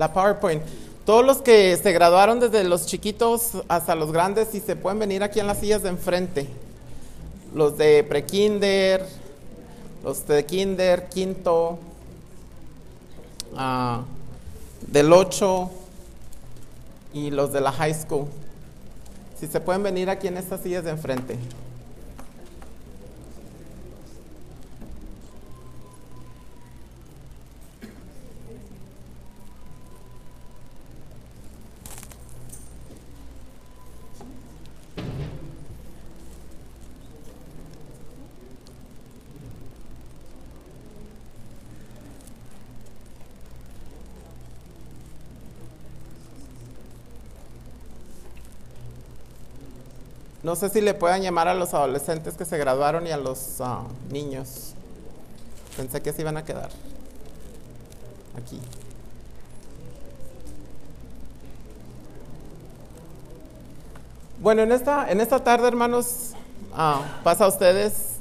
la PowerPoint. Todos los que se graduaron desde los chiquitos hasta los grandes, si se pueden venir aquí en las sillas de enfrente. Los de prekinder, los de kinder, quinto, ah, del 8 y los de la high school. Si se pueden venir aquí en estas sillas de enfrente. No sé si le puedan llamar a los adolescentes que se graduaron y a los ah, niños. Pensé que se iban a quedar aquí. Bueno, en esta, en esta tarde, hermanos, ah, pasa a ustedes.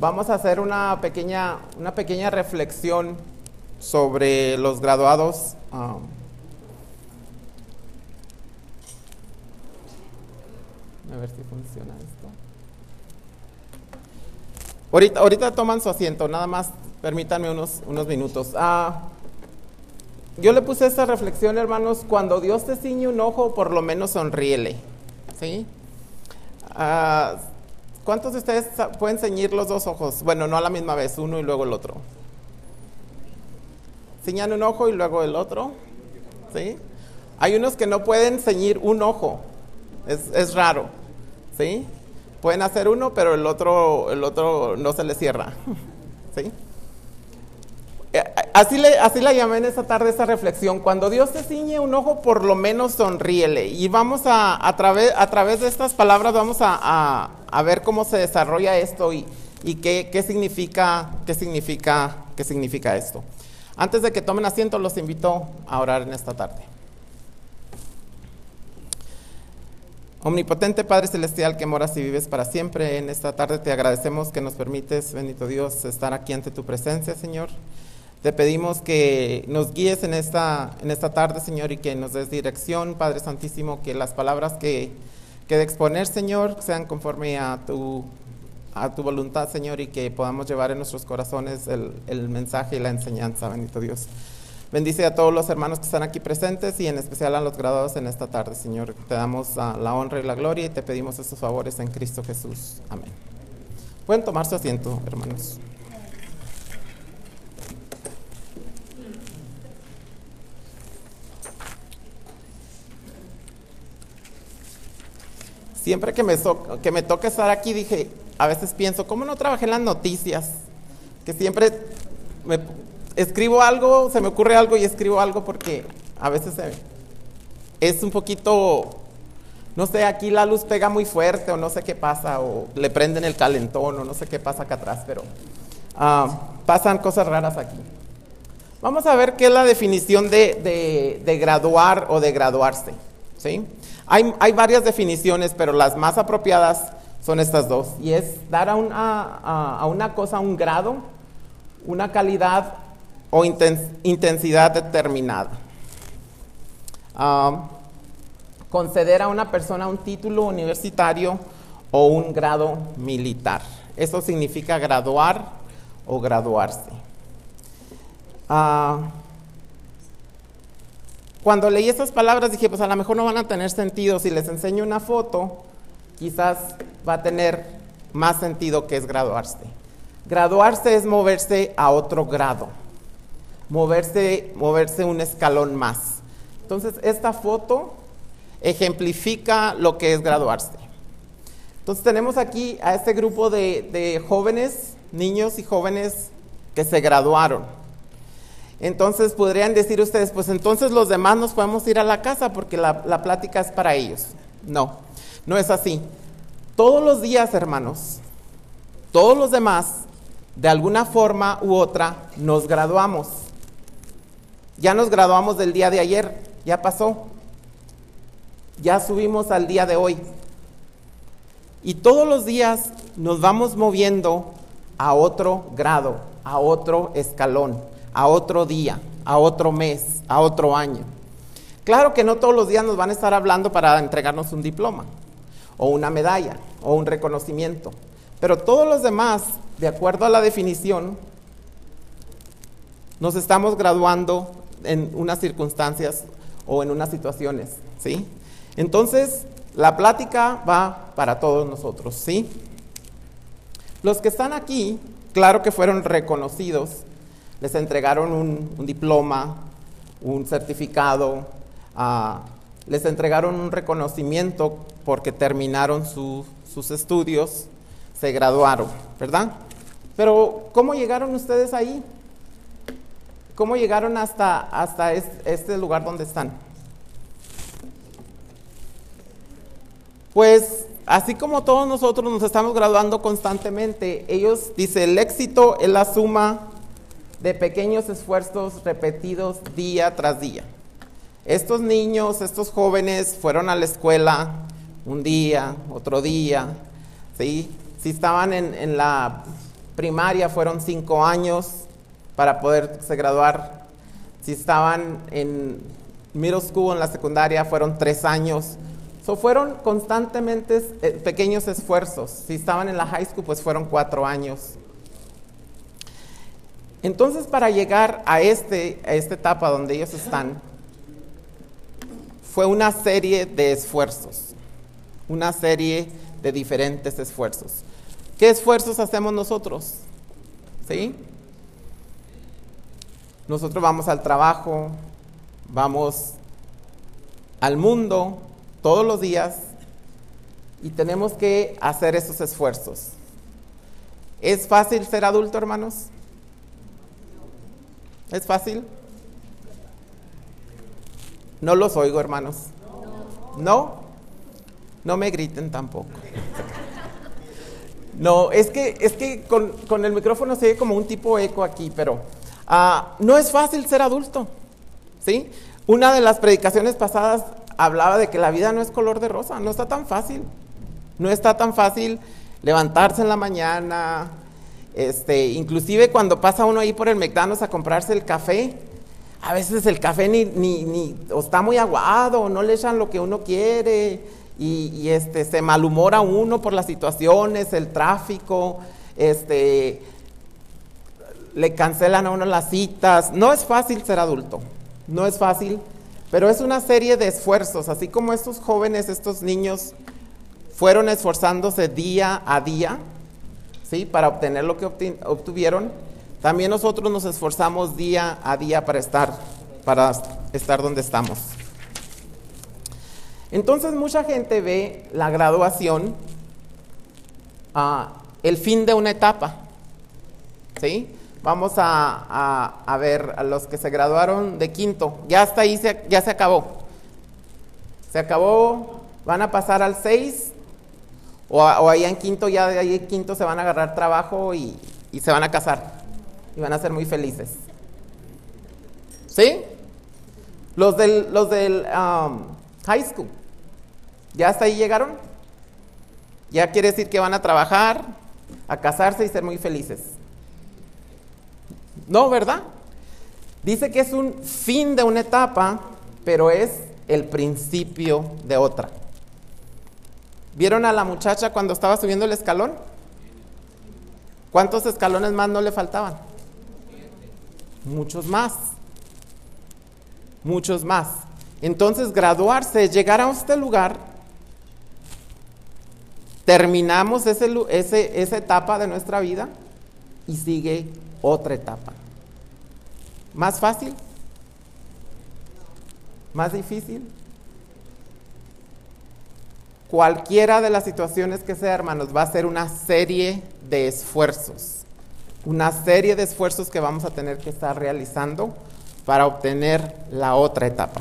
Vamos a hacer una pequeña, una pequeña reflexión sobre los graduados. Ah, A ver si funciona esto. Ahorita, toman su asiento, nada más permítanme unos, unos minutos. Ah, yo le puse esta reflexión, hermanos, cuando Dios te ciñe un ojo, por lo menos sonríele. ¿Sí? Ah, ¿Cuántos de ustedes pueden ceñir los dos ojos? Bueno, no a la misma vez, uno y luego el otro. Ciñan un ojo y luego el otro. ¿Sí? Hay unos que no pueden ceñir un ojo. Es, es raro. ¿Sí? Pueden hacer uno, pero el otro, el otro no se le cierra. ¿Sí? Eh, así, le, así la llamé en esta tarde esa reflexión. Cuando Dios te ciñe un ojo, por lo menos sonríele. Y vamos a, a, través, a través de estas palabras, vamos a, a, ver cómo se desarrolla esto y, y qué, qué, significa, qué, significa, qué significa esto. Antes de que tomen asiento, los invito a orar en esta tarde. Omnipotente Padre Celestial que moras y vives para siempre, en esta tarde te agradecemos que nos permites, bendito Dios, estar aquí ante tu presencia, Señor. Te pedimos que nos guíes en esta, en esta tarde, Señor, y que nos des dirección, Padre Santísimo, que las palabras que, que de exponer, Señor, sean conforme a tu, a tu voluntad, Señor, y que podamos llevar en nuestros corazones el, el mensaje y la enseñanza, bendito Dios. Bendice a todos los hermanos que están aquí presentes y en especial a los graduados en esta tarde, Señor. Te damos la honra y la gloria y te pedimos estos favores en Cristo Jesús. Amén. Pueden tomar su asiento, hermanos. Siempre que me, que me toca estar aquí, dije, a veces pienso, ¿cómo no trabajé en las noticias? Que siempre me escribo algo, se me ocurre algo y escribo algo porque a veces es un poquito, no sé, aquí la luz pega muy fuerte o no sé qué pasa, o le prenden el calentón o no sé qué pasa acá atrás, pero ah, pasan cosas raras aquí. Vamos a ver qué es la definición de, de, graduar o de graduarse. ¿sí? Hay, hay, varias definiciones, pero las más apropiadas son estas dos. Y es dar a una, a, a una cosa un grado, una calidad o intensidad determinada. Conceder a una persona un título universitario o un grado militar. Eso significa graduar o graduarse. Ah, cuando leí estas palabras dije, pues a lo mejor no van a tener sentido. Si les enseño una foto, quizás va a tener más sentido que es graduarse. Graduarse es moverse a otro grado moverse, moverse un escalón más. Entonces, esta foto ejemplifica lo que es graduarse. Entonces, tenemos aquí a este grupo de, jóvenes, niños y jóvenes que se graduaron. Entonces, podrían decir ustedes, pues entonces los demás nos podemos ir a la casa porque la, la plática es para ellos. No, no es así. Todos los días, hermanos, todos los demás, de alguna forma u otra, nos graduamos. Ya nos graduamos del día de ayer, ya pasó. Ya subimos al día de hoy. Y todos los días nos vamos moviendo a otro grado, a otro escalón, a otro día, a otro mes, a otro año. Claro que no todos los días nos van a estar hablando para entregarnos un diploma, o una medalla, o un reconocimiento, pero todos los demás, de acuerdo a la definición, nos estamos graduando en unas circunstancias o en unas situaciones, ¿sí? Entonces, la plática va para todos nosotros, ¿sí? Los que están aquí, claro que fueron reconocidos, les entregaron un, diploma, un certificado, ah, les entregaron un reconocimiento porque terminaron sus estudios, se graduaron, ¿verdad? Pero, ¿cómo llegaron ustedes ahí? ¿Cómo llegaron hasta, hasta este lugar donde están? Pues así como todos nosotros nos estamos graduando constantemente, ellos, dice, el éxito es la suma de pequeños esfuerzos repetidos día tras día. Estos niños, estos jóvenes fueron a la escuela un día, otro día, ¿sí? Si estaban en, en la primaria fueron cinco años para poderse graduar. Si estaban en middle school, en la secundaria, fueron tres años. So, fueron constantemente eh, pequeños esfuerzos. Si estaban en la high school, pues fueron cuatro años. Entonces, para llegar a, este, a esta etapa donde ellos están, fue una serie de esfuerzos, una serie de diferentes esfuerzos. ¿Qué esfuerzos hacemos nosotros? ¿Sí? Nosotros vamos al trabajo, vamos al mundo, todos los días y tenemos que hacer esos esfuerzos. ¿Es fácil ser adulto, hermanos? ¿Es fácil? No los oigo, hermanos. ¿No? No me griten tampoco. No, es que, es que con, el micrófono se ve como un tipo eco aquí, pero ah, no es fácil ser adulto. ¿Sí? Una de las predicaciones pasadas hablaba de que la vida no es color de rosa, no está tan fácil. No está tan fácil levantarse en la mañana, este, inclusive cuando pasa uno ahí por el McDonald's a comprarse el café, a veces el café ni, ni, o está muy aguado, no le echan lo que uno quiere, y, este, se malhumora uno por las situaciones, el tráfico, este, le cancelan a uno las citas. No es fácil ser adulto, no es fácil pero es una serie de esfuerzos, así como estos jóvenes, estos niños fueron esforzándose día a día, ¿sí? Para obtener lo que obtuvieron, también nosotros nos esforzamos día a día para estar, para estar donde estamos. Entonces mucha gente ve la graduación, ah, el fin de una etapa, ¿sí? Vamos a, ver a los que se graduaron de quinto. Ya hasta ahí se, ya se acabó. Se acabó, van a pasar al seis. O, o allá en quinto, ya de ahí en quinto se van a agarrar trabajo y, se van a casar. Y van a ser muy felices. ¿Sí? Los del, los del um, high school. ¿Ya hasta ahí llegaron? Ya quiere decir que van a trabajar, a casarse y ser muy felices. No, ¿verdad? Dice que es un fin de una etapa, pero es el principio de otra. ¿Vieron a la muchacha cuando estaba subiendo el escalón? ¿Cuántos escalones más no le faltaban? Muchos más. Muchos más. Entonces, graduarse, llegar a este lugar, terminamos esa etapa de nuestra vida y sigue otra etapa. ¿Más fácil? ¿Más difícil? Cualquiera de las situaciones que sea, hermanos, va a ser una serie de esfuerzos. Una serie de esfuerzos que vamos a tener que estar realizando para obtener la otra etapa.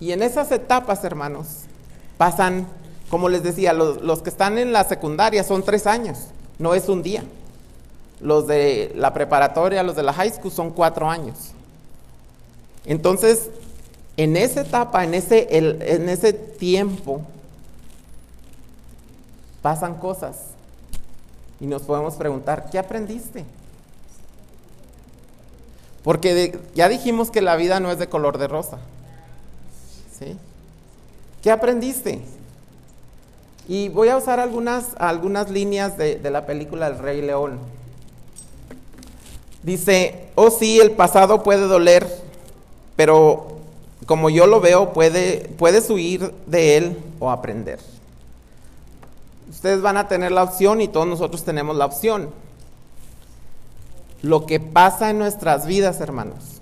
Y en esas etapas, hermanos, pasan, como les decía, los, los que están en la secundaria son tres años no es un día. Los de la preparatoria, los de la high school son cuatro años. Entonces, en esa etapa, en ese, en ese tiempo, pasan cosas. Y nos podemos preguntar, ¿qué aprendiste? Porque ya dijimos que la vida no es de color de rosa. ¿Sí? ¿Qué aprendiste? Y voy a usar algunas, algunas líneas de, de la película El Rey León. Dice, oh sí, el pasado puede doler, pero como yo lo veo, puede, puedes huir de él o aprender. Ustedes van a tener la opción y todos nosotros tenemos la opción. Lo que pasa en nuestras vidas, hermanos,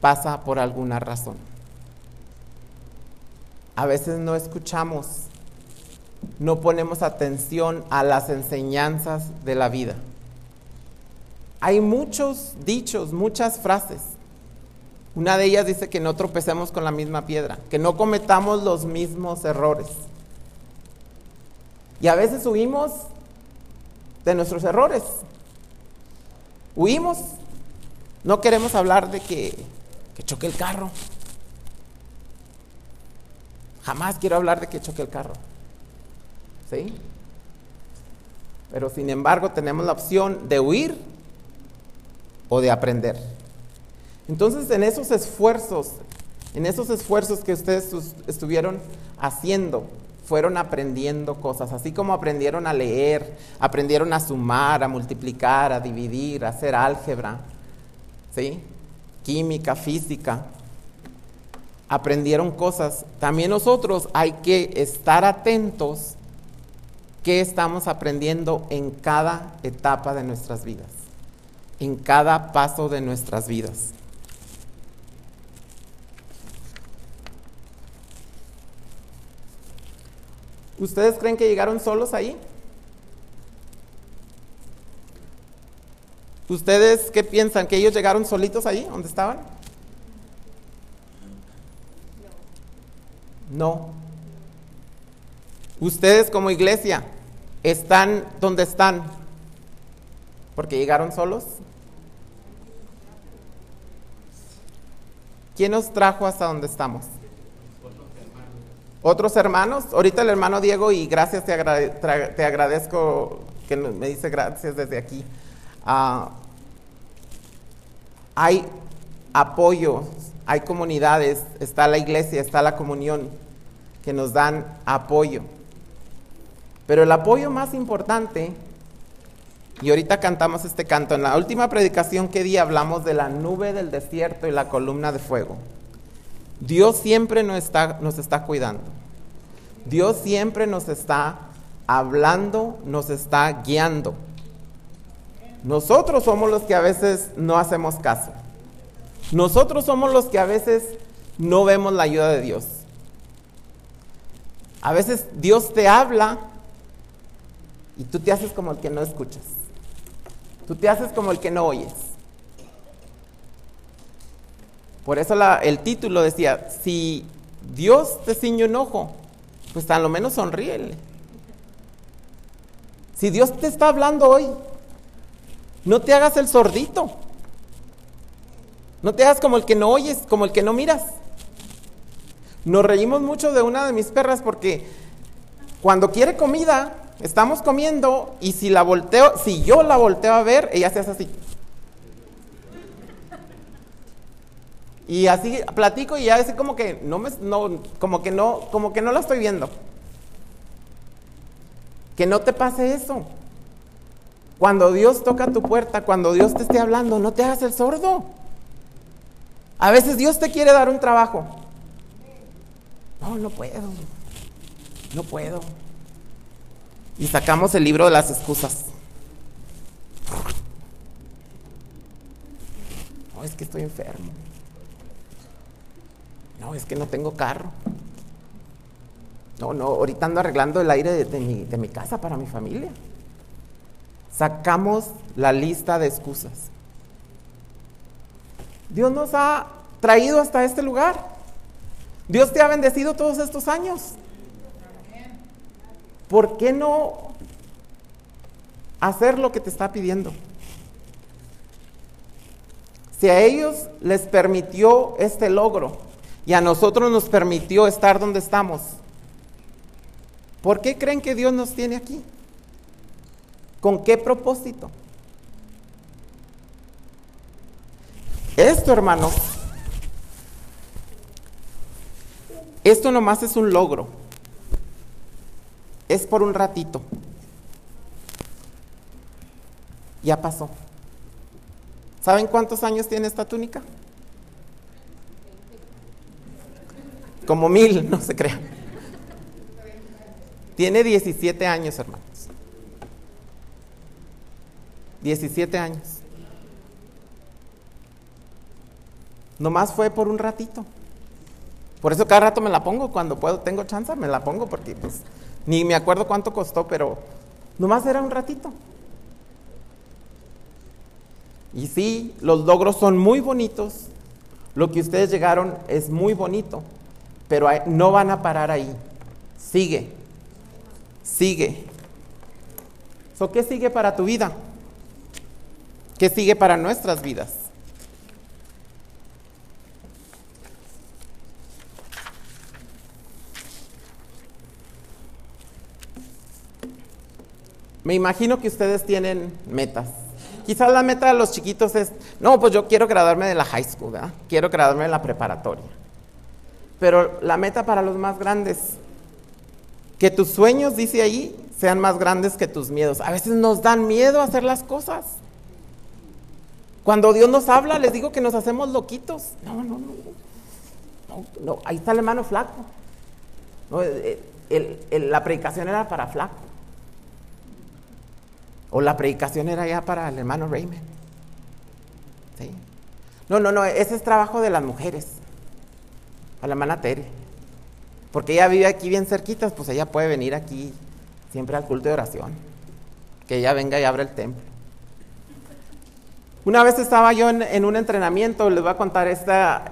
pasa por alguna razón. A veces no escuchamos, no ponemos atención a las enseñanzas de la vida. Hay muchos dichos, muchas frases. Una de ellas dice que no tropecemos con la misma piedra, que no cometamos los mismos errores. Y a veces huimos de nuestros errores. Huimos. No queremos hablar de que, que choque el carro. Jamás quiero hablar de que choque el carro. ¿Sí? Pero sin embargo tenemos la opción de huir o de aprender. Entonces en esos esfuerzos, en esos esfuerzos que ustedes estuvieron haciendo, fueron aprendiendo cosas, así como aprendieron a leer, aprendieron a sumar, a multiplicar, a dividir, a hacer álgebra, ¿sí? química, física, aprendieron cosas. También nosotros hay que estar atentos qué estamos aprendiendo en cada etapa de nuestras vidas, en cada paso de nuestras vidas. ¿Ustedes creen que llegaron solos ahí? ¿Ustedes qué piensan? ¿Que ellos llegaron solitos ahí, donde estaban? No. Ustedes como iglesia están donde están porque llegaron solos. ¿Quién nos trajo hasta donde estamos? Otros hermanos, ahorita el hermano Diego, y gracias, te, agradezco que me dice gracias desde aquí. Ah, hay apoyo, hay comunidades, está la iglesia, está la comunión, que nos dan apoyo. Pero el apoyo más importante, y ahorita cantamos este canto, en la última predicación que di hablamos de la nube del desierto y la columna de fuego. Dios siempre nos está, nos está cuidando. Dios siempre nos está hablando, nos está guiando. Nosotros somos los que a veces no hacemos caso. Nosotros somos los que a veces no vemos la ayuda de Dios. A veces Dios te habla y tú te haces como el que no escuchas. Tú te haces como el que no oyes. Por eso el título decía, si Dios te ciñe un ojo, pues a lo menos sonríele. Si Dios te está hablando hoy, no te hagas el sordito. No te hagas como el que no oyes, como el que no miras. Nos reímos mucho de una de mis perras porque cuando quiere comida, estamos comiendo y si la volteo, si yo la volteo a ver, ella se hace así. Y así platico y ya así como que no me no, como que no, como que no la estoy viendo. Que no te pase eso. Cuando Dios toca tu puerta, cuando Dios te esté hablando, no te hagas el sordo. A veces Dios te quiere dar un trabajo. No, no puedo. No puedo. Y sacamos el libro de las excusas. No, es que estoy enfermo. No, es que no tengo carro. No, no, ahorita ando arreglando el aire de, mi, de mi casa para mi familia. Sacamos la lista de excusas. Dios nos ha traído hasta este lugar. Dios te ha bendecido todos estos años. ¿Por qué no hacer lo que te está pidiendo? Si a ellos les permitió este logro, y a nosotros nos permitió estar donde estamos. ¿Por qué creen que Dios nos tiene aquí? ¿Con qué propósito? Esto, hermano, esto nomás es un logro. Es por un ratito. Ya pasó. ¿Saben cuántos años tiene esta túnica? Como mil, no se crean. Tiene 17 años, hermanos. 17 años. Nomás fue por un ratito. Por eso cada rato me la pongo, cuando puedo, tengo chance, me la pongo, porque pues ni me acuerdo cuánto costó, pero nomás era un ratito. Y sí, los logros son muy bonitos, lo que ustedes llegaron es muy bonito, pero no van a parar ahí. Sigue, sigue. ¿Qué sigue para tu vida? ¿Qué sigue para nuestras vidas? Me imagino que ustedes tienen metas. Quizás la meta de los chiquitos es, no, pues yo quiero graduarme de la high school, ¿verdad? quiero graduarme de la preparatoria. Pero la meta para los más grandes, que tus sueños, dice ahí, sean más grandes que tus miedos. A veces nos dan miedo hacer las cosas. Cuando Dios nos habla, les digo que nos hacemos loquitos. No, no, no. no, ahí está el hermano flaco. la predicación era para flaco. O la predicación era ya para el hermano Raymond. ¿Sí? No, no, no, ese es trabajo de las mujeres. A la hermana Tere. Porque ella vive aquí bien cerquitas, pues ella puede venir aquí siempre al culto de oración. Que ella venga y abra el templo. Una vez estaba yo en, un entrenamiento, les voy a contar esta,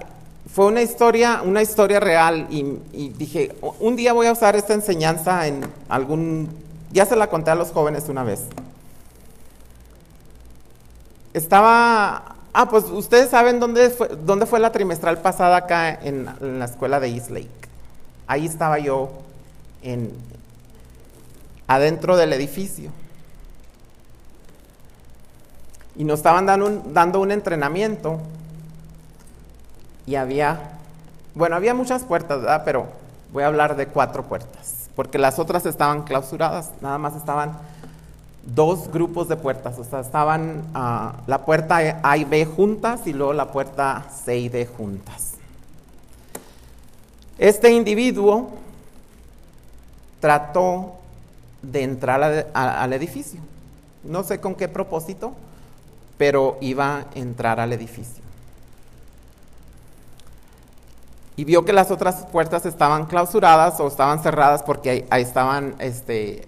fue una historia, una historia real y, y, dije, un día voy a usar esta enseñanza en algún, ya se la conté a los jóvenes una vez. Estaba, ah, pues ustedes saben dónde fue, dónde fue la trimestral pasada acá en, la escuela de East Lake. Ahí estaba yo en, adentro del edificio. Y nos estaban dando un, dando un entrenamiento. Y había, bueno, había muchas puertas, ¿verdad? Pero voy a hablar de cuatro puertas. Porque las otras estaban clausuradas, nada más estaban dos grupos de puertas. O sea, estaban ah, la puerta A y B juntas y luego la puerta C y D juntas. Este individuo trató de entrar al edificio. No sé con qué propósito, pero iba a entrar al edificio. Y vio que las otras puertas estaban clausuradas o estaban cerradas porque ahí, estaban, este,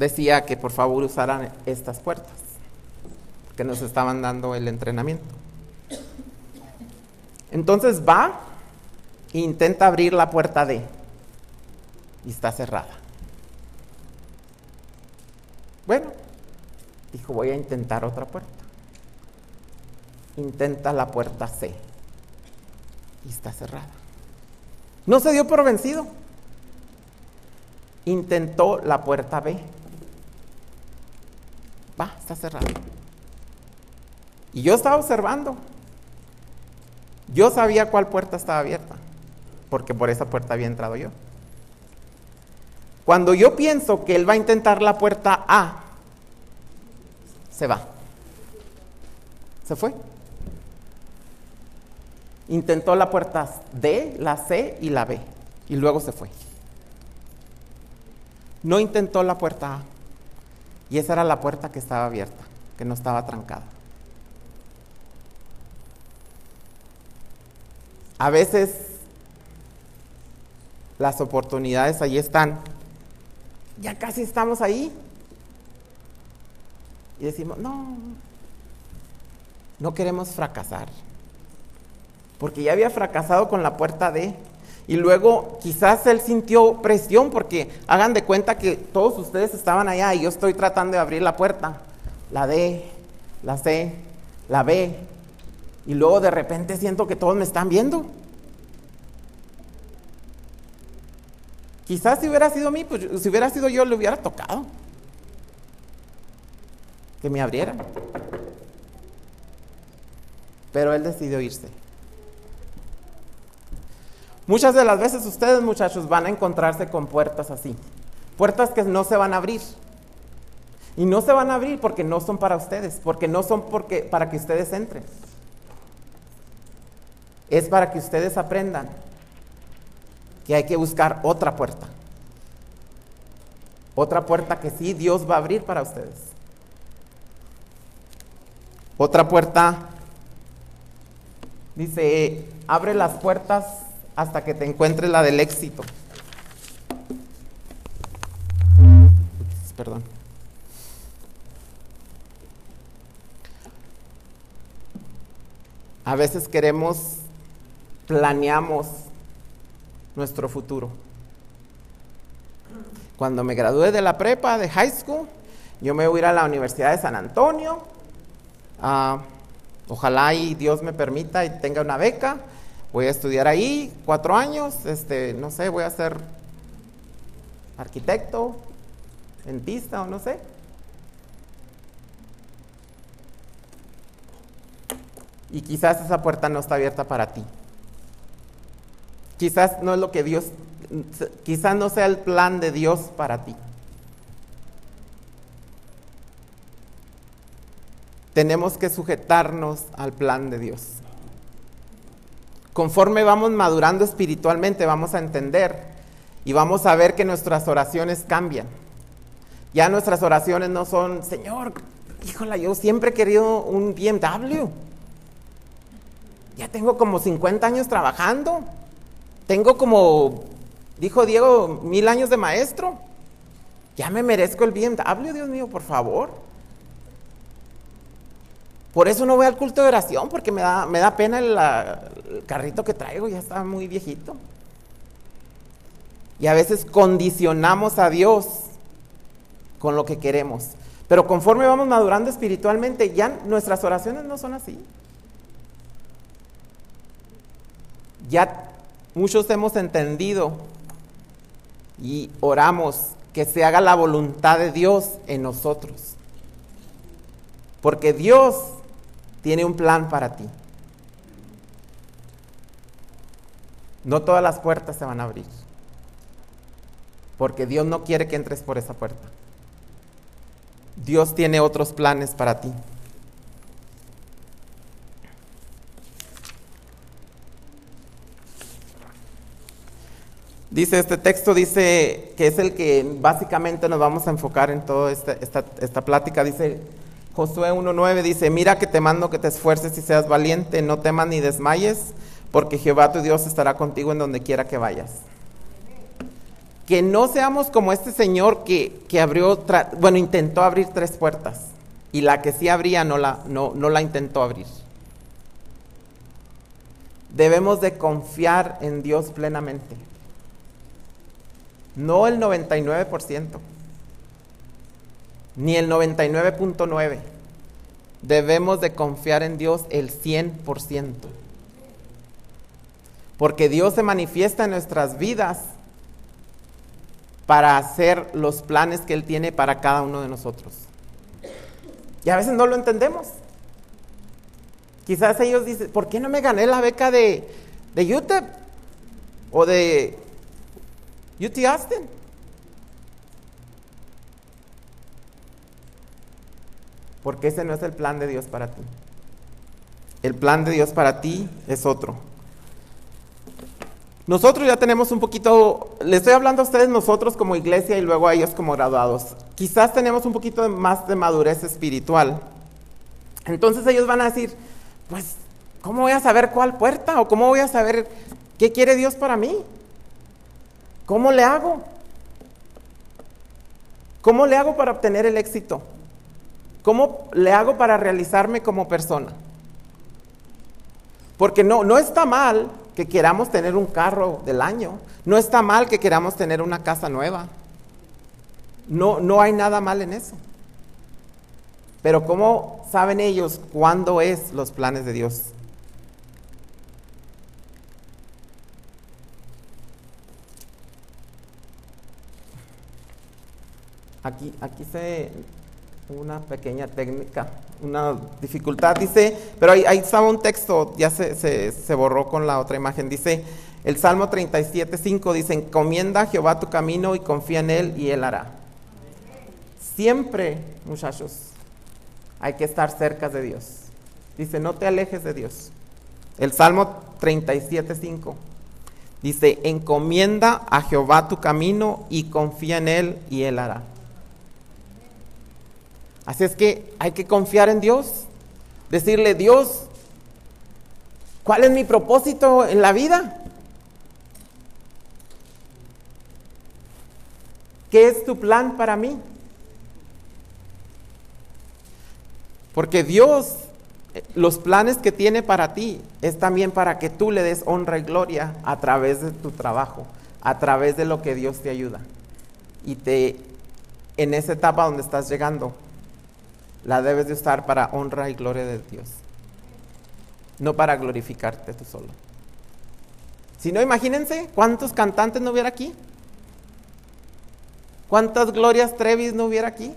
decía que por favor usaran estas puertas, que nos estaban dando el entrenamiento. Entonces va e intenta abrir la puerta D y está cerrada. Bueno, dijo, voy a intentar otra puerta intenta la puerta C y está cerrada. No se dio por vencido. Intentó la puerta B. Va, está cerrada. Y yo estaba observando. Yo sabía cuál puerta estaba abierta, porque por esa puerta había entrado yo. Cuando yo pienso que él va a intentar la puerta A, se va. Se fue. Intentó la puerta D, la C y la B. Y luego se fue. No intentó la puerta A. Y esa era la puerta que estaba abierta, que no estaba trancada. A veces las oportunidades ahí están. Ya casi estamos ahí. Y decimos, no, no queremos fracasar porque ya había fracasado con la puerta D. Y luego quizás él sintió presión porque hagan de cuenta que todos ustedes estaban allá y yo estoy tratando de abrir la puerta. La D, la C, la B. Y luego de repente siento que todos me están viendo. Quizás si hubiera sido mí, pues si hubiera sido yo, le hubiera tocado. Que me abriera. pero él decidió irse. Muchas de las veces ustedes muchachos van a encontrarse con puertas así, puertas que no se van a abrir. Y no se van a abrir porque no son para ustedes, porque no son porque, para que ustedes entren. Es para que ustedes aprendan que hay que buscar otra puerta. Otra puerta que sí Dios va a abrir para ustedes. Otra puerta dice, abre las puertas hasta que te encuentres la del éxito. Perdón. A veces queremos, planeamos nuestro futuro. Cuando me gradué de la prepa, de high school, yo me voy a ir a la Universidad de San Antonio. Ah, ojalá y Dios me permita y tenga una beca. Voy a estudiar ahí cuatro años. Este, no sé, voy a ser arquitecto, dentista o no sé. Y quizás esa puerta no está abierta para ti. Quizás no es lo que Dios, quizás no sea el plan de Dios para ti. Tenemos que sujetarnos al plan de Dios. Conforme vamos madurando espiritualmente, vamos a entender y vamos a ver que nuestras oraciones cambian. Ya nuestras oraciones no son, Señor, híjole, yo siempre he querido un BMW. Ya tengo como 50 años trabajando. Tengo como, dijo Diego, mil años de maestro. Ya me merezco el BMW, Dios mío, por favor. Por eso no voy al culto de oración, porque me da, me da pena el, el carrito que traigo, ya está muy viejito. Y a veces condicionamos a Dios con lo que queremos. Pero conforme vamos madurando espiritualmente, ya nuestras oraciones no son así. Ya muchos hemos entendido y oramos que se haga la voluntad de Dios en nosotros. Porque Dios tiene un plan para ti. No todas las puertas se van a abrir. Porque Dios no quiere que entres por esa puerta. Dios tiene otros planes para ti. Dice este texto, dice que es el que básicamente nos vamos a enfocar en toda esta, esta, plática. Dice Josué 1.9, dice, mira que te mando que te esfuerces y seas valiente, no temas ni desmayes, porque Jehová tu Dios estará contigo en donde quiera que vayas. Que no seamos como este señor que, que abrió, bueno, intentó abrir tres puertas y la que sí abría no la, no, no la intentó abrir. Debemos de confiar en Dios plenamente no el 99%, ni el 99.9%. Debemos de confiar en Dios el 100%. Porque Dios se manifiesta en nuestras vidas para hacer los planes que Él tiene para cada uno de nosotros. Y a veces no lo entendemos. Quizás ellos dicen, ¿por qué no me gané la beca de, de UTEP? O de UT Austin. Porque ese no es el plan de Dios para ti. El plan de Dios para ti es otro. Nosotros ya tenemos un poquito, le estoy hablando a ustedes nosotros como iglesia y luego a ellos como graduados. Quizás tenemos un poquito más de madurez espiritual. Entonces ellos van a decir, pues, ¿cómo voy a saber cuál puerta? ¿O cómo voy a saber qué quiere Dios para mí? ¿Cómo le hago? ¿Cómo le hago para obtener el éxito? ¿Cómo le hago para realizarme como persona? Porque no, no está mal que queramos tener un carro del año. No está mal que queramos tener una casa nueva. No, no hay nada mal en eso. Pero ¿cómo saben ellos cuándo es los planes de Dios? Aquí, aquí se, una pequeña técnica, una dificultad. Dice, pero ahí, estaba un texto, ya se, se, borró con la otra imagen. Dice, el Salmo 37, 5 dice, encomienda a Jehová tu camino y confía en Él y Él hará. Siempre, muchachos, hay que estar cerca de Dios. Dice, no te alejes de Dios. El Salmo 37, 5 dice, encomienda a Jehová tu camino y confía en Él y Él hará. Así es que hay que confiar en Dios, decirle, Dios, ¿cuál es mi propósito en la vida? ¿Qué es tu plan para mí? Porque Dios, los planes que tiene para ti es también para que tú le des honra y gloria a través de tu trabajo, a través de lo que Dios te ayuda. Y te, en esa etapa donde estás llegando, la debes de usar para honra y gloria de Dios. No para glorificarte tú solo. Si no, imagínense cuántos cantantes no hubiera aquí. ¿Cuántas glorias Trevis no hubiera aquí?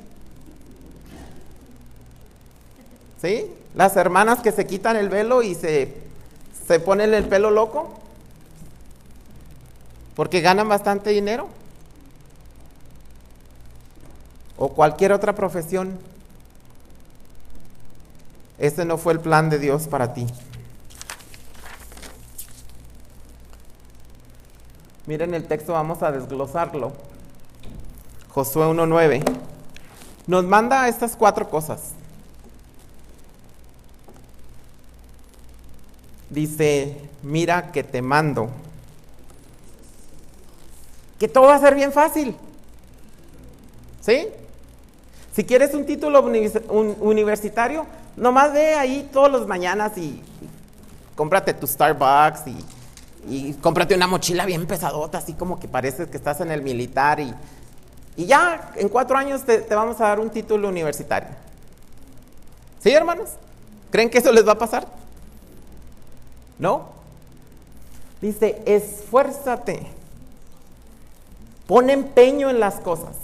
¿Sí? Las hermanas que se quitan el velo y se, se ponen el pelo loco. Porque ganan bastante dinero. O cualquier otra profesión ese no fue el plan de Dios para ti. Miren el texto, vamos a desglosarlo. Josué 1.9. Nos manda estas cuatro cosas. Dice, mira que te mando. Que todo va a ser bien fácil. ¿Sí? Si quieres un título universitario, Nomás ve ahí todos los mañanas y, cómprate tu Starbucks y, cómprate una mochila bien pesadota, así como que parece que estás en el militar y, y ya en cuatro años te, te vamos a dar un título universitario. ¿Sí, hermanos? ¿Creen que eso les va a pasar? ¿No? Dice, esfuérzate, pon empeño en las cosas,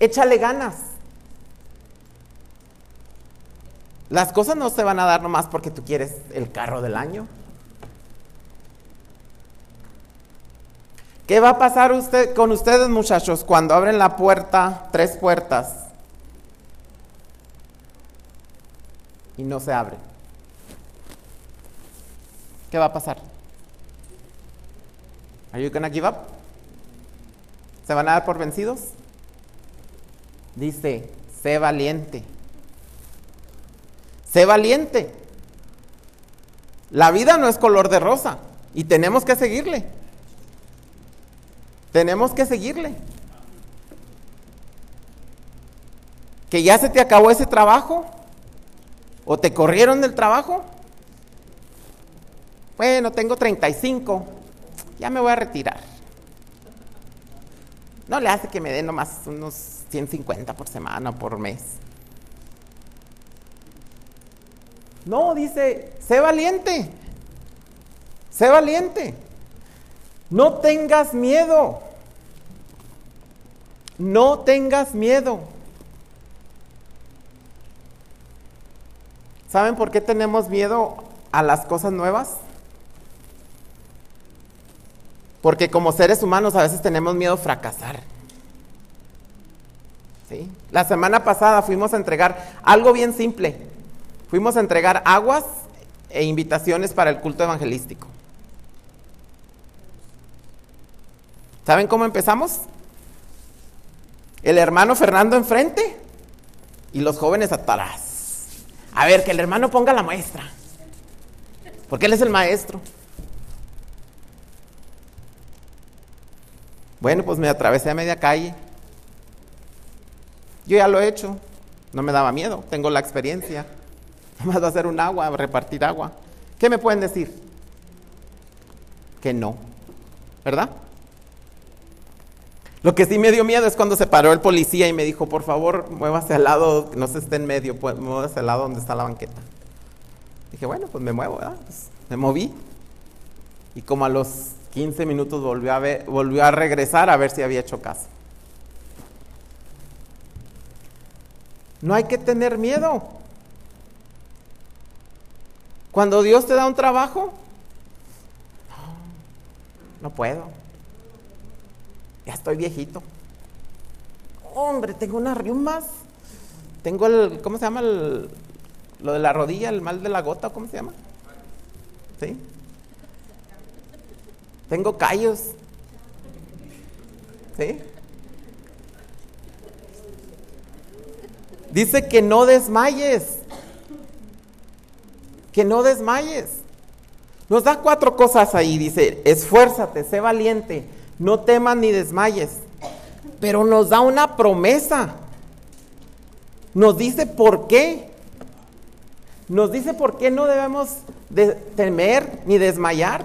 échale ganas. Las cosas no se van a dar nomás porque tú quieres el carro del año. ¿Qué va a pasar usted, con ustedes muchachos cuando abren la puerta, tres puertas, y no se abre? ¿Qué va a pasar? Are you gonna give up? ¿Se van a dar por vencidos? Dice, sé valiente. Sé valiente. La vida no es color de rosa y tenemos que seguirle. Tenemos que seguirle. Que ya se te acabó ese trabajo o te corrieron del trabajo. Bueno, tengo 35, ya me voy a retirar. No le hace que me den nomás unos 150 por semana o por mes. No, dice, sé valiente. Sé valiente. No tengas miedo. No tengas miedo. ¿Saben por qué tenemos miedo a las cosas nuevas? Porque como seres humanos a veces tenemos miedo a fracasar. ¿Sí? La semana pasada fuimos a entregar algo bien simple, fuimos a entregar aguas e invitaciones para el culto evangelístico. ¿Saben cómo empezamos? El hermano Fernando enfrente y los jóvenes atrás. A ver, que el hermano ponga la muestra. Porque él es el maestro. Bueno, pues me atravesé a media calle. Yo ya lo he hecho. No me daba miedo. Tengo la experiencia. Más va a ser un agua, repartir agua. ¿Qué me pueden decir? Que no. ¿Verdad? Lo que sí me dio miedo es cuando se paró el policía y me dijo, por favor, muévase al lado, no se esté en medio, pues, muévase al lado donde está la banqueta. Dije, bueno, pues me muevo, ¿verdad? Pues, me moví. Y como a los 15 minutos volvió a, ver, volvió a regresar a ver si había hecho caso. No hay que tener miedo. Cuando Dios te da un trabajo, no, no puedo. Ya estoy viejito. Hombre, tengo unas riumas. Tengo el, ¿cómo se llama? El, lo de la rodilla, el mal de la gota, ¿cómo se llama? ¿Sí? Tengo callos. ¿Sí? Dice que no desmayes. Que no desmayes. Nos da cuatro cosas ahí. Dice, esfuérzate, sé valiente, no temas ni desmayes. Pero nos da una promesa. Nos dice por qué. Nos dice por qué no debemos de temer ni desmayar.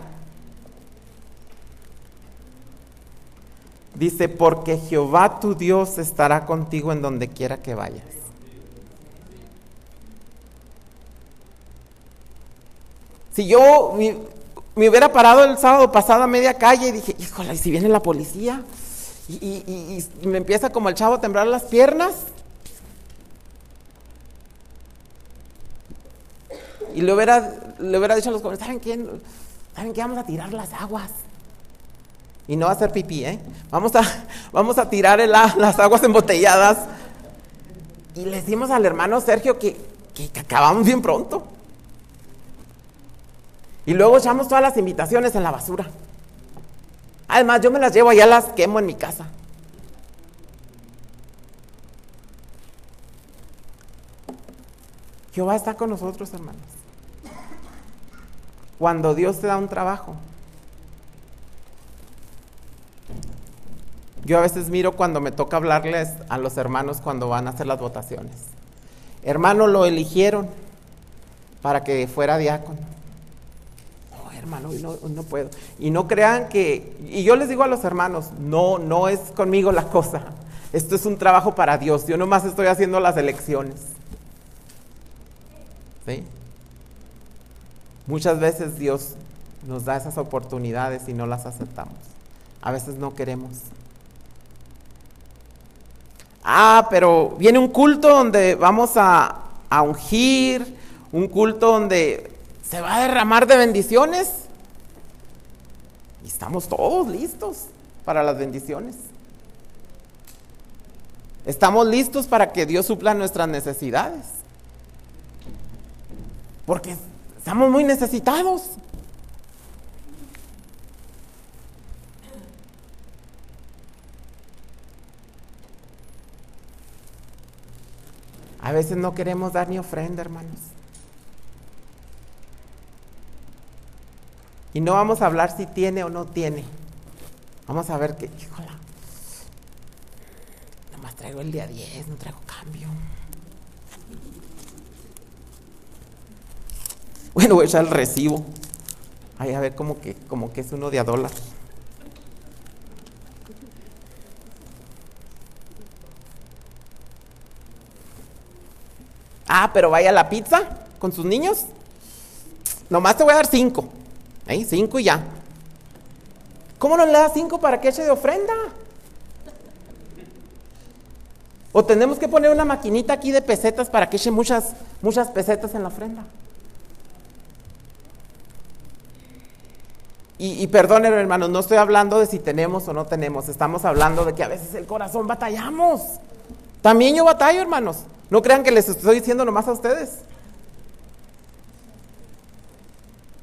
Dice, porque Jehová tu Dios estará contigo en donde quiera que vayas. Si yo me, hubiera parado el sábado pasado a media calle y dije, híjole, ¿y si viene la policía? Y, me empieza como el chavo a temblar las piernas. Y le hubiera, le hubiera dicho a los jóvenes, ¿saben qué? ¿Saben qué? Vamos a tirar las aguas. Y no va a hacer pipí, ¿eh? Vamos a, vamos a tirar las aguas embotelladas. Y le decimos al hermano Sergio que, que, acabamos bien pronto. Y luego echamos todas las invitaciones en la basura. Además, yo me las llevo allá, las quemo en mi casa. Jehová está con nosotros, hermanos. Cuando Dios te da un trabajo, Yo a veces miro cuando me toca hablarles a los hermanos cuando van a hacer las votaciones. Hermano, lo eligieron para que fuera diácono. No, hermano, no, no puedo. Y no crean que, y yo les digo a los hermanos, no, no es conmigo la cosa. Esto es un trabajo para Dios. Yo nomás estoy haciendo las elecciones. ¿Sí? Muchas veces Dios nos da esas oportunidades y no las aceptamos. A veces no queremos. Ah, pero viene un culto donde vamos a, ungir, un culto donde se va a derramar de bendiciones. Y estamos todos listos para las bendiciones. Estamos listos para que Dios supla nuestras necesidades. Porque estamos muy necesitados. A veces no queremos dar ni ofrenda, hermanos. Y no vamos a hablar si tiene o no tiene. Vamos a ver qué, híjola. Nada más traigo el día 10, no traigo cambio. Bueno, voy a echar el recibo. Ay, a ver, como que, como que es uno de a dólar. Ah, pero vaya la pizza con sus niños. Nomás te voy a dar cinco. Ahí, cinco y ya. ¿Cómo no le das cinco para que eche de ofrenda? O tenemos que poner una maquinita aquí de pesetas para que eche muchas, muchas pesetas en la ofrenda. Y, y perdonen, hermanos, no estoy hablando de si tenemos o no tenemos. Estamos hablando de que a veces el corazón batallamos. También yo batallo, hermanos. No crean que les estoy diciendo nomás a ustedes.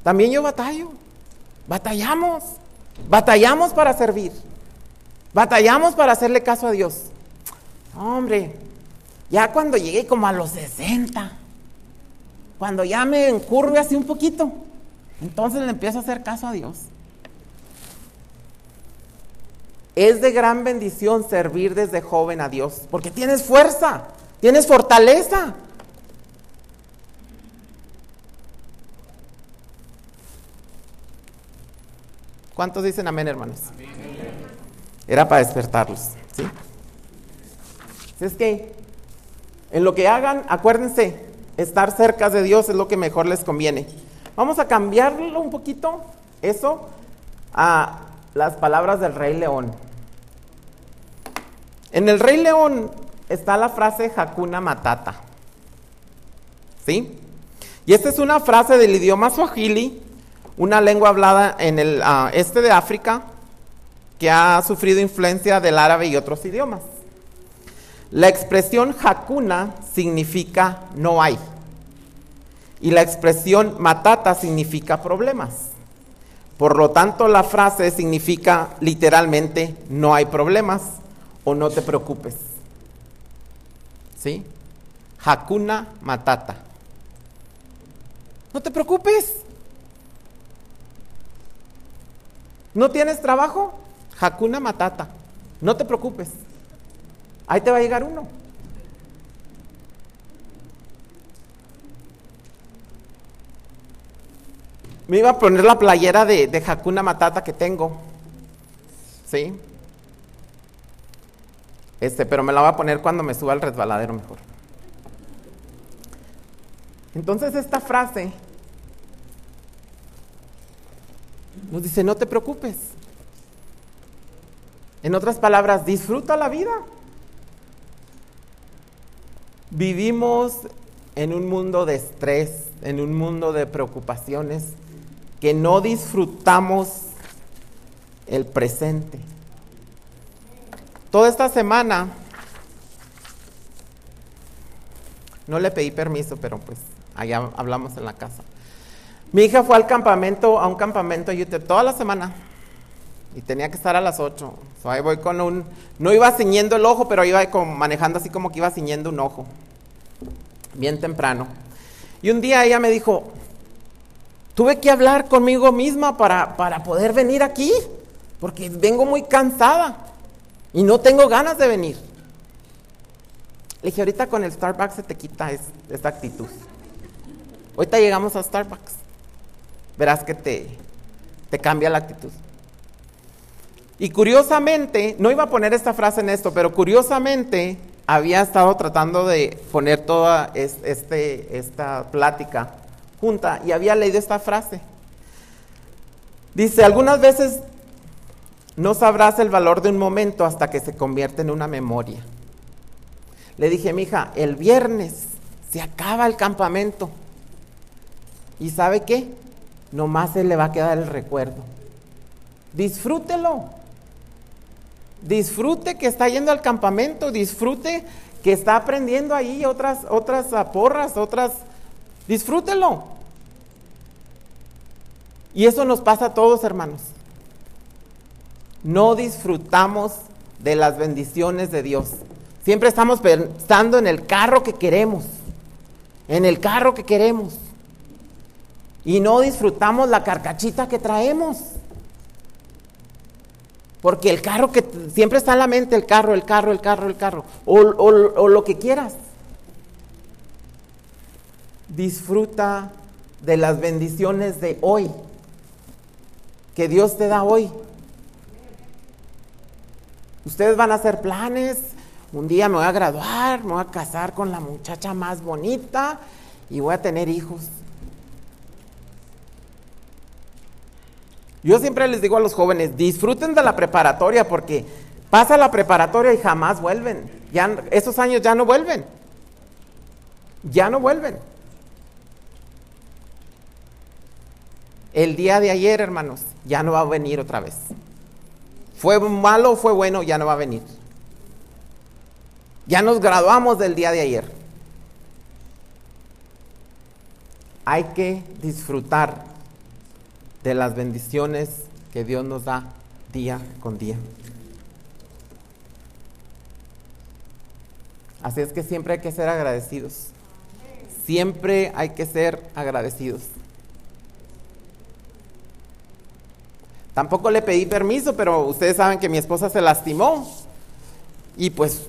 También yo batallo. Batallamos. Batallamos para servir. Batallamos para hacerle caso a Dios. Hombre, ya cuando llegué como a los 60, cuando ya me encurve así un poquito, entonces le empiezo a hacer caso a Dios. Es de gran bendición servir desde joven a Dios, porque tienes fuerza. Tienes fortaleza. ¿Cuántos dicen amén, hermanos? Era para despertarlos, ¿sí? es que en lo que hagan, acuérdense, estar cerca de Dios es lo que mejor les conviene. Vamos a cambiarlo un poquito, eso, a las palabras del Rey León. En el Rey León está la frase Hakuna Matata. ¿Sí? Y esta es una frase del idioma swahili, una lengua hablada en el ah, este de África, que ha sufrido influencia del árabe y otros idiomas. La expresión Hakuna significa no hay. Y la expresión matata significa problemas. Por lo tanto, la frase significa literalmente no hay problemas o no te preocupes. ¿Sí? Hakuna Matata. No te preocupes. ¿No tienes trabajo? Hakuna Matata. No te preocupes. Ahí te va a llegar uno. Me iba a poner la playera de, de Hakuna Matata que tengo. ¿Sí? Este, pero me la voy a poner cuando me suba al resbaladero mejor. Entonces esta frase nos dice, no te preocupes. En otras palabras, disfruta la vida. Vivimos en un mundo de estrés, en un mundo de preocupaciones, que no disfrutamos el presente. Toda esta semana no le pedí permiso, pero pues allá hablamos en la casa. Mi hija fue al campamento, a un campamento toda la semana y tenía que estar a las 8. ahí voy con un, no iba ciñendo el ojo, pero iba manejando así como que iba ciñendo un ojo, bien temprano. Y un día ella me dijo, Tuve que hablar conmigo misma para, para poder venir aquí, porque vengo muy cansada y no tengo ganas de venir. Le dije, ahorita con el Starbucks se te quita esta actitud. Ahorita llegamos a Starbucks. Verás que te, te cambia la actitud. Y curiosamente, no iba a poner esta frase en esto, pero curiosamente había estado tratando de poner toda este, esta plática y había leído esta frase. Dice, algunas veces no sabrás el valor de un momento hasta que se convierte en una memoria. Le dije, mija, el viernes se acaba el campamento. ¿Y sabe qué? Nomás se le va a quedar el recuerdo. Disfrútelo. Disfrute que está yendo al campamento, disfrute que está aprendiendo ahí otras, otras porras, otras... Disfrútelo. Y eso nos pasa a todos, hermanos. No disfrutamos de las bendiciones de Dios. Siempre estamos pensando en el carro que queremos, en el carro que queremos. Y no disfrutamos la carcachita que traemos. Porque el carro que siempre está en la mente, el carro, el carro, el carro, el carro, o, o lo que quieras. Disfruta de las bendiciones de hoy que Dios te da hoy. Ustedes van a hacer planes, un día me voy a graduar, me voy a casar con la muchacha más bonita y voy a tener hijos. Yo siempre les digo a los jóvenes, disfruten de la preparatoria porque pasa la preparatoria y jamás vuelven. Ya, esos años ya no vuelven. Ya no vuelven. El día de ayer, hermanos, ya no va a venir otra vez. Fue malo fue bueno, ya no va a venir. Ya nos graduamos del día de ayer. Hay que disfrutar de las bendiciones que Dios nos da día con día. Así es que siempre hay que ser agradecidos. Siempre hay que ser agradecidos. Tampoco le pedí permiso, pero ustedes saben que mi esposa se lastimó. Y pues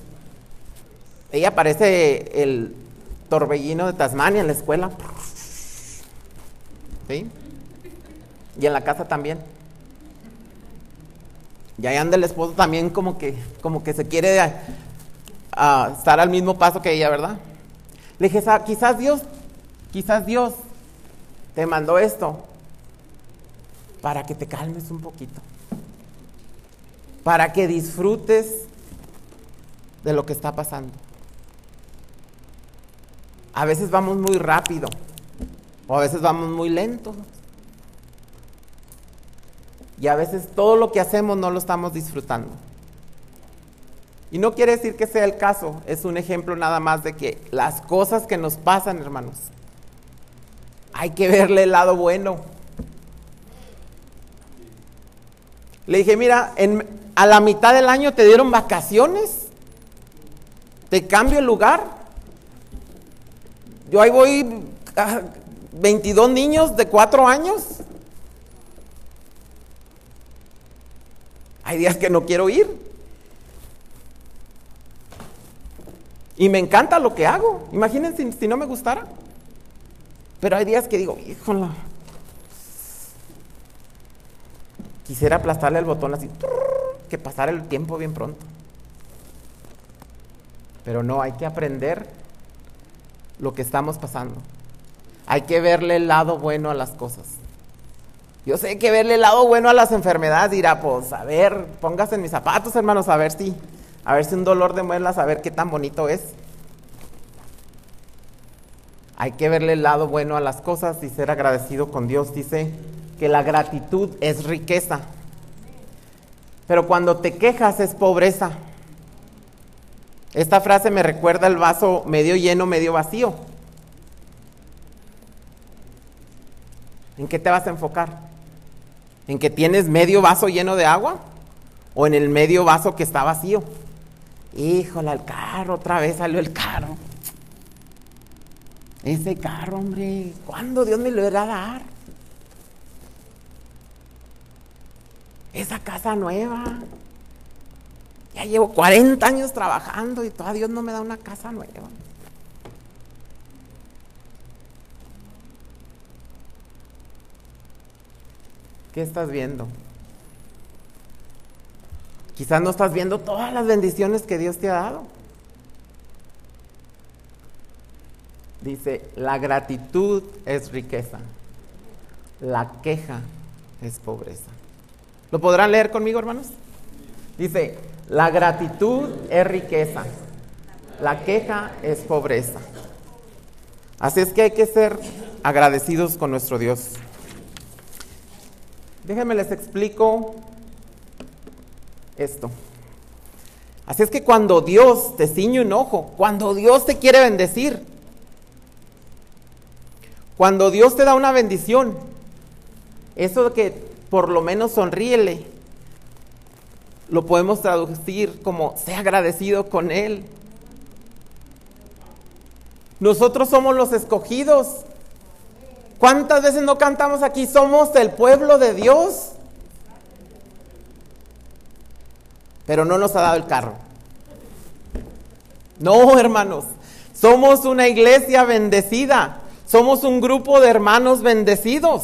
ella parece el torbellino de Tasmania en la escuela. ¿Sí? Y en la casa también. Y ahí anda el esposo también como que, como que se quiere estar al mismo paso que ella, ¿verdad? Le dije, quizás Dios, quizás Dios te mandó esto para que te calmes un poquito, para que disfrutes de lo que está pasando. a veces vamos muy rápido o a veces vamos muy lento. Y a veces todo lo que hacemos no lo estamos disfrutando. Y no quiere decir que sea el caso, es un ejemplo nada más de que las cosas que nos pasan, hermanos, hay que verle el lado bueno. Le dije, mira, a la mitad del año te dieron vacaciones, te cambio el lugar. Yo ahí voy, 22 niños de 4 años. Hay días que no quiero ir. Y me encanta lo que hago. Imagínense si, no me gustara. Pero hay días que digo, híjole. Quisiera aplastarle el botón así, que pasara el tiempo bien pronto. Pero no, hay que aprender lo que estamos pasando. Hay que verle el lado bueno a las cosas. Yo sé que verle el lado bueno a las enfermedades dirá, pues a ver, póngase en mis zapatos, hermanos, a ver si a ver si un dolor de muelas, a ver qué tan bonito es. Hay que verle el lado bueno a las cosas y ser agradecido con Dios. Dice que la gratitud es riqueza. Pero cuando te quejas es pobreza. Esta frase me recuerda el vaso medio lleno, medio vacío. ¿En qué te vas a enfocar? ¿En que tienes medio vaso lleno de agua? ¿O en el medio vaso que está vacío? Híjole, el carro, otra vez salió el carro. Ese carro, hombre, ¿cuándo Dios me lo irá a dar? Esa casa nueva. Ya llevo 40 años trabajando y todavía Dios no me da una casa nueva. ¿Qué estás viendo? Quizás no estás viendo todas las bendiciones que Dios te ha dado. Dice, la gratitud es riqueza, la queja es pobreza. ¿Lo podrán leer conmigo, hermanos? Dice, la gratitud es riqueza, la queja es pobreza. Así es que hay que ser agradecidos con nuestro Dios. Déjenme les explico esto. Así es que cuando Dios te ciñe un ojo, cuando Dios te quiere bendecir, cuando Dios te da una bendición, eso que por lo menos sonríele, lo podemos traducir como sea agradecido con Él. Nosotros somos los escogidos. ¿Cuántas veces no cantamos aquí? Somos el pueblo de Dios. pero no nos ha dado el carro. No, hermanos, somos una iglesia bendecida, somos un grupo de hermanos bendecidos.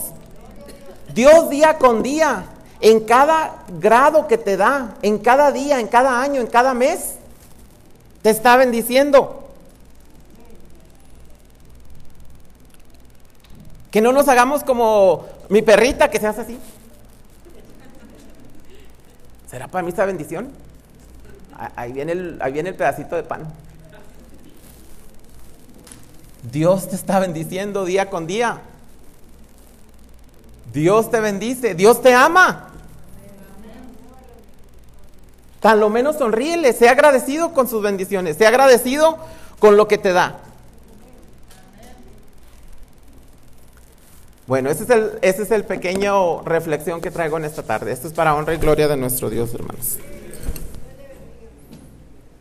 Dios día con día, en cada grado que te da, en cada día, en cada año, en cada mes, te está bendiciendo. Que no nos hagamos como mi perrita que se hace así. ¿Será para mí esta bendición? Ahí viene, el, ahí viene el pedacito de pan. Dios te está bendiciendo día con día. Dios te bendice, Dios te ama. Tan lo menos sonríele, sea agradecido con sus bendiciones, sea agradecido con lo que te da. Bueno, ese es, el, ese es el pequeño reflexión que traigo en esta tarde. Esto es para honra y gloria de nuestro Dios, hermanos.